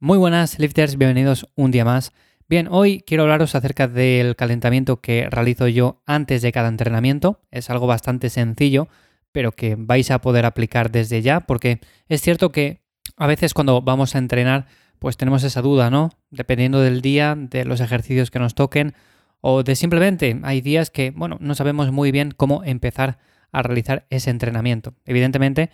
Muy buenas lifters, bienvenidos un día más. Bien, hoy quiero hablaros acerca del calentamiento que realizo yo antes de cada entrenamiento. Es algo bastante sencillo, pero que vais a poder aplicar desde ya, porque es cierto que a veces cuando vamos a entrenar, pues tenemos esa duda, ¿no? Dependiendo del día, de los ejercicios que nos toquen, o de simplemente hay días que, bueno, no sabemos muy bien cómo empezar a realizar ese entrenamiento. Evidentemente,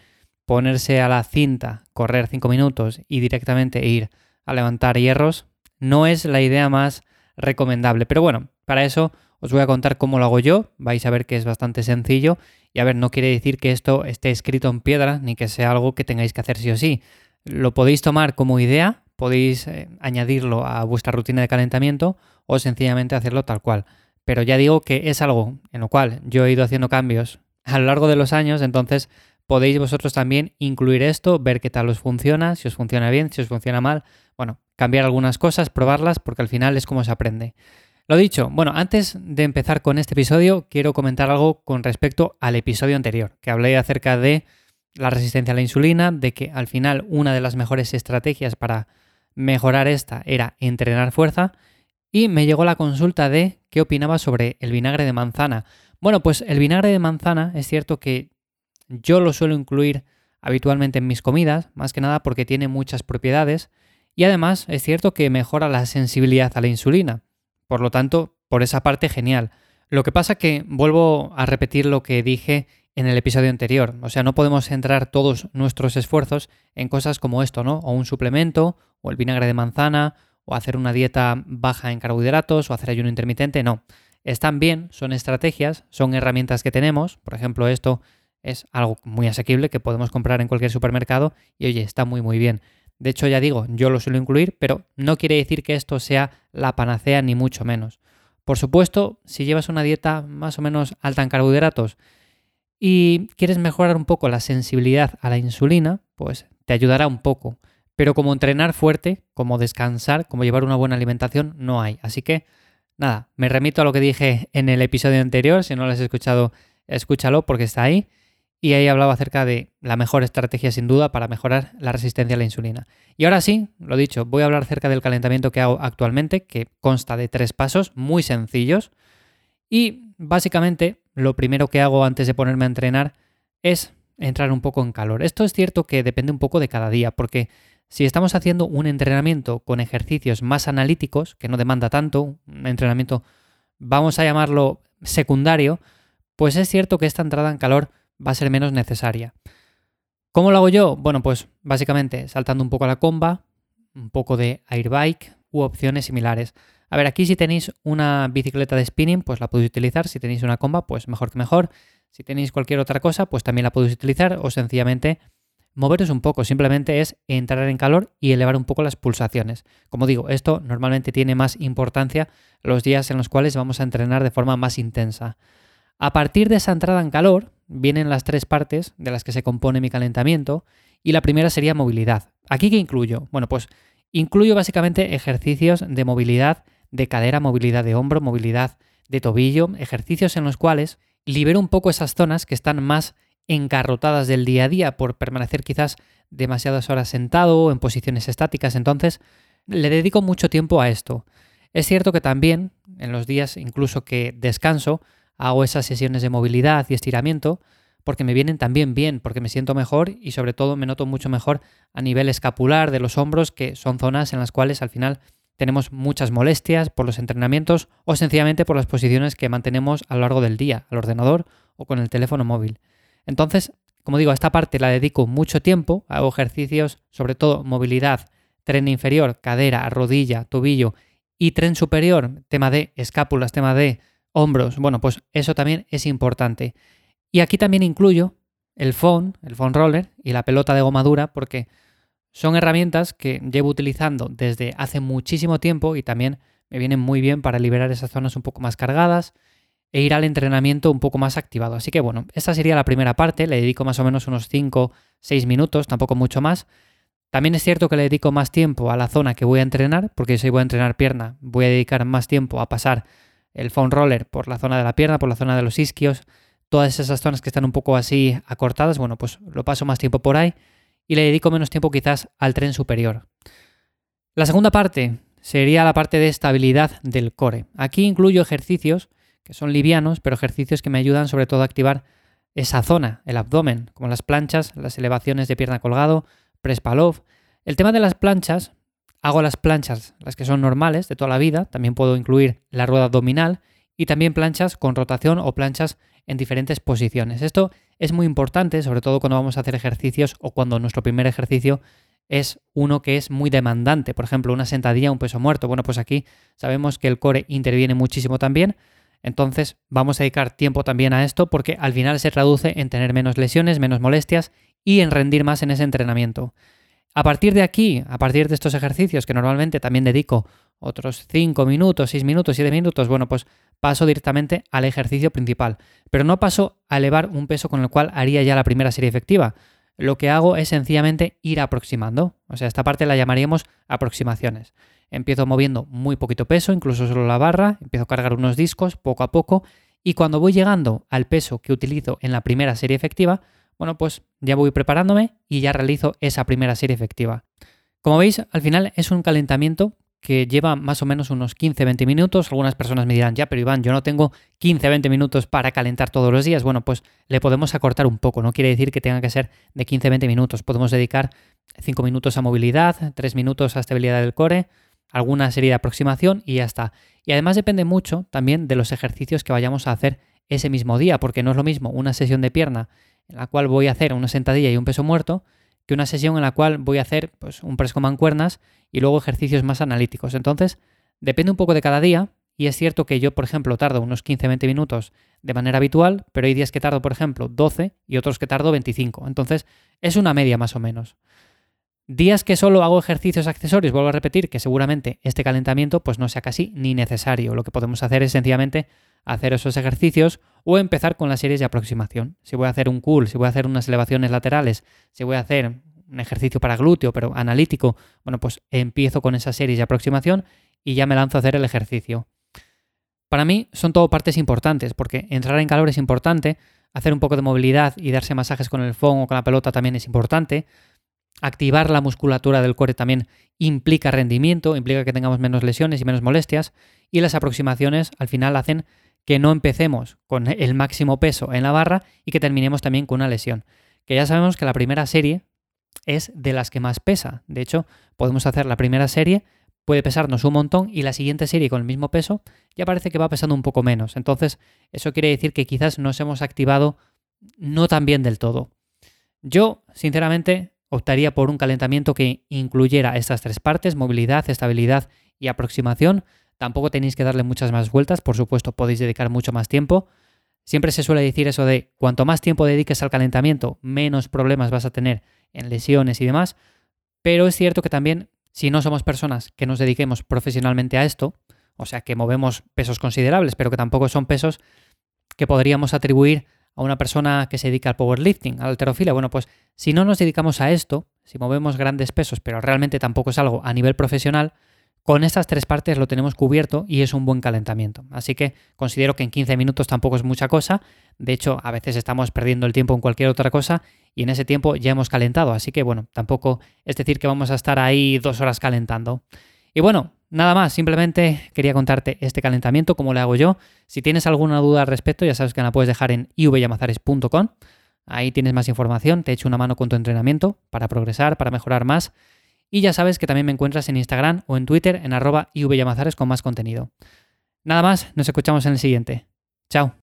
ponerse a la cinta, correr 5 minutos y directamente ir a levantar hierros no es la idea más recomendable. Pero bueno, para eso os voy a contar cómo lo hago yo. Vais a ver que es bastante sencillo. Y a ver, no quiere decir que esto esté escrito en piedra ni que sea algo que tengáis que hacer sí o sí. Lo podéis tomar como idea, podéis eh, añadirlo a vuestra rutina de calentamiento o sencillamente hacerlo tal cual. Pero ya digo que es algo en lo cual yo he ido haciendo cambios a lo largo de los años, entonces podéis vosotros también incluir esto, ver qué tal os funciona, si os funciona bien, si os funciona mal. Bueno, cambiar algunas cosas, probarlas, porque al final es como se aprende. Lo dicho, bueno, antes de empezar con este episodio, quiero comentar algo con respecto al episodio anterior, que hablé acerca de la resistencia a la insulina, de que al final una de las mejores estrategias para mejorar esta era entrenar fuerza, y me llegó la consulta de qué opinaba sobre el vinagre de manzana. Bueno, pues el vinagre de manzana es cierto que yo lo suelo incluir habitualmente en mis comidas, más que nada porque tiene muchas propiedades y además es cierto que mejora la sensibilidad a la insulina. Por lo tanto, por esa parte genial. Lo que pasa que vuelvo a repetir lo que dije en el episodio anterior. O sea, no podemos centrar todos nuestros esfuerzos en cosas como esto, ¿no? O un suplemento, o el vinagre de manzana, o hacer una dieta baja en carbohidratos, o hacer ayuno intermitente. No. Están bien, son estrategias, son herramientas que tenemos. Por ejemplo, esto es algo muy asequible que podemos comprar en cualquier supermercado y oye, está muy muy bien. De hecho, ya digo, yo lo suelo incluir, pero no quiere decir que esto sea la panacea ni mucho menos. Por supuesto, si llevas una dieta más o menos alta en carbohidratos y quieres mejorar un poco la sensibilidad a la insulina, pues te ayudará un poco. Pero como entrenar fuerte, como descansar, como llevar una buena alimentación, no hay. Así que, nada, me remito a lo que dije en el episodio anterior. Si no lo has escuchado, escúchalo porque está ahí y ahí hablaba acerca de la mejor estrategia sin duda para mejorar la resistencia a la insulina. Y ahora sí, lo dicho, voy a hablar acerca del calentamiento que hago actualmente, que consta de tres pasos muy sencillos. Y básicamente lo primero que hago antes de ponerme a entrenar es entrar un poco en calor. Esto es cierto que depende un poco de cada día, porque si estamos haciendo un entrenamiento con ejercicios más analíticos, que no demanda tanto, un entrenamiento, vamos a llamarlo secundario, pues es cierto que esta entrada en calor va a ser menos necesaria. ¿Cómo lo hago yo? Bueno, pues básicamente saltando un poco a la comba, un poco de airbike u opciones similares. A ver, aquí si tenéis una bicicleta de spinning, pues la podéis utilizar. Si tenéis una comba, pues mejor que mejor. Si tenéis cualquier otra cosa, pues también la podéis utilizar o sencillamente moveros un poco. Simplemente es entrar en calor y elevar un poco las pulsaciones. Como digo, esto normalmente tiene más importancia los días en los cuales vamos a entrenar de forma más intensa. A partir de esa entrada en calor, vienen las tres partes de las que se compone mi calentamiento y la primera sería movilidad. ¿Aquí qué incluyo? Bueno, pues incluyo básicamente ejercicios de movilidad de cadera, movilidad de hombro, movilidad de tobillo, ejercicios en los cuales libero un poco esas zonas que están más encarrotadas del día a día por permanecer quizás demasiadas horas sentado o en posiciones estáticas. Entonces, le dedico mucho tiempo a esto. Es cierto que también, en los días incluso que descanso, hago esas sesiones de movilidad y estiramiento porque me vienen también bien, porque me siento mejor y sobre todo me noto mucho mejor a nivel escapular de los hombros, que son zonas en las cuales al final tenemos muchas molestias por los entrenamientos o sencillamente por las posiciones que mantenemos a lo largo del día, al ordenador o con el teléfono móvil. Entonces, como digo, a esta parte la dedico mucho tiempo, hago ejercicios, sobre todo movilidad, tren inferior, cadera, rodilla, tobillo y tren superior, tema de escápulas, tema de hombros. Bueno, pues eso también es importante. Y aquí también incluyo el phone, el phone roller y la pelota de goma dura porque son herramientas que llevo utilizando desde hace muchísimo tiempo y también me vienen muy bien para liberar esas zonas un poco más cargadas e ir al entrenamiento un poco más activado. Así que bueno, esta sería la primera parte, le dedico más o menos unos 5, 6 minutos, tampoco mucho más. También es cierto que le dedico más tiempo a la zona que voy a entrenar, porque si voy a entrenar pierna, voy a dedicar más tiempo a pasar el foam roller por la zona de la pierna, por la zona de los isquios, todas esas zonas que están un poco así acortadas, bueno, pues lo paso más tiempo por ahí y le dedico menos tiempo quizás al tren superior. La segunda parte sería la parte de estabilidad del core. Aquí incluyo ejercicios que son livianos, pero ejercicios que me ayudan sobre todo a activar esa zona, el abdomen, como las planchas, las elevaciones de pierna colgado, press palov. El tema de las planchas, hago las planchas, las que son normales de toda la vida, también puedo incluir la rueda abdominal y también planchas con rotación o planchas en diferentes posiciones. Esto es muy importante, sobre todo cuando vamos a hacer ejercicios o cuando nuestro primer ejercicio es uno que es muy demandante. Por ejemplo, una sentadilla, un peso muerto. Bueno, pues aquí sabemos que el core interviene muchísimo también. Entonces vamos a dedicar tiempo también a esto porque al final se traduce en tener menos lesiones, menos molestias y en rendir más en ese entrenamiento. A partir de aquí, a partir de estos ejercicios que normalmente también dedico otros 5 minutos, 6 minutos, 7 minutos, bueno, pues paso directamente al ejercicio principal. Pero no paso a elevar un peso con el cual haría ya la primera serie efectiva. Lo que hago es sencillamente ir aproximando. O sea, esta parte la llamaríamos aproximaciones. Empiezo moviendo muy poquito peso, incluso solo la barra, empiezo a cargar unos discos poco a poco y cuando voy llegando al peso que utilizo en la primera serie efectiva, bueno, pues ya voy preparándome y ya realizo esa primera serie efectiva. Como veis, al final es un calentamiento que lleva más o menos unos 15-20 minutos. Algunas personas me dirán, ya, pero Iván, yo no tengo 15-20 minutos para calentar todos los días. Bueno, pues le podemos acortar un poco. No quiere decir que tenga que ser de 15-20 minutos. Podemos dedicar 5 minutos a movilidad, 3 minutos a estabilidad del core, alguna serie de aproximación y ya está. Y además depende mucho también de los ejercicios que vayamos a hacer ese mismo día, porque no es lo mismo una sesión de pierna en la cual voy a hacer una sentadilla y un peso muerto, que una sesión en la cual voy a hacer pues, un press con mancuernas y luego ejercicios más analíticos. Entonces, depende un poco de cada día y es cierto que yo, por ejemplo, tardo unos 15-20 minutos de manera habitual, pero hay días que tardo, por ejemplo, 12 y otros que tardo 25. Entonces, es una media más o menos. Días que solo hago ejercicios accesorios, vuelvo a repetir que seguramente este calentamiento pues no sea casi ni necesario. Lo que podemos hacer es sencillamente hacer esos ejercicios o empezar con las series de aproximación. Si voy a hacer un cool, si voy a hacer unas elevaciones laterales, si voy a hacer un ejercicio para glúteo, pero analítico, bueno, pues empiezo con esas series de aproximación y ya me lanzo a hacer el ejercicio. Para mí son todo partes importantes, porque entrar en calor es importante, hacer un poco de movilidad y darse masajes con el phone o con la pelota también es importante. Activar la musculatura del core también implica rendimiento, implica que tengamos menos lesiones y menos molestias. Y las aproximaciones al final hacen que no empecemos con el máximo peso en la barra y que terminemos también con una lesión. Que ya sabemos que la primera serie es de las que más pesa. De hecho, podemos hacer la primera serie, puede pesarnos un montón y la siguiente serie con el mismo peso ya parece que va pesando un poco menos. Entonces, eso quiere decir que quizás nos hemos activado no tan bien del todo. Yo, sinceramente, optaría por un calentamiento que incluyera estas tres partes, movilidad, estabilidad y aproximación, Tampoco tenéis que darle muchas más vueltas, por supuesto podéis dedicar mucho más tiempo. Siempre se suele decir eso de cuanto más tiempo dediques al calentamiento, menos problemas vas a tener en lesiones y demás. Pero es cierto que también si no somos personas que nos dediquemos profesionalmente a esto, o sea que movemos pesos considerables, pero que tampoco son pesos que podríamos atribuir a una persona que se dedica al powerlifting, a la alterofilia. Bueno, pues si no nos dedicamos a esto, si movemos grandes pesos, pero realmente tampoco es algo a nivel profesional, con estas tres partes lo tenemos cubierto y es un buen calentamiento. Así que considero que en 15 minutos tampoco es mucha cosa. De hecho, a veces estamos perdiendo el tiempo en cualquier otra cosa y en ese tiempo ya hemos calentado. Así que bueno, tampoco es decir que vamos a estar ahí dos horas calentando. Y bueno, nada más, simplemente quería contarte este calentamiento, cómo lo hago yo. Si tienes alguna duda al respecto, ya sabes que la puedes dejar en ivyamazares.com. Ahí tienes más información, te echo una mano con tu entrenamiento para progresar, para mejorar más. Y ya sabes que también me encuentras en Instagram o en Twitter en arroba con más contenido. Nada más, nos escuchamos en el siguiente. Chao.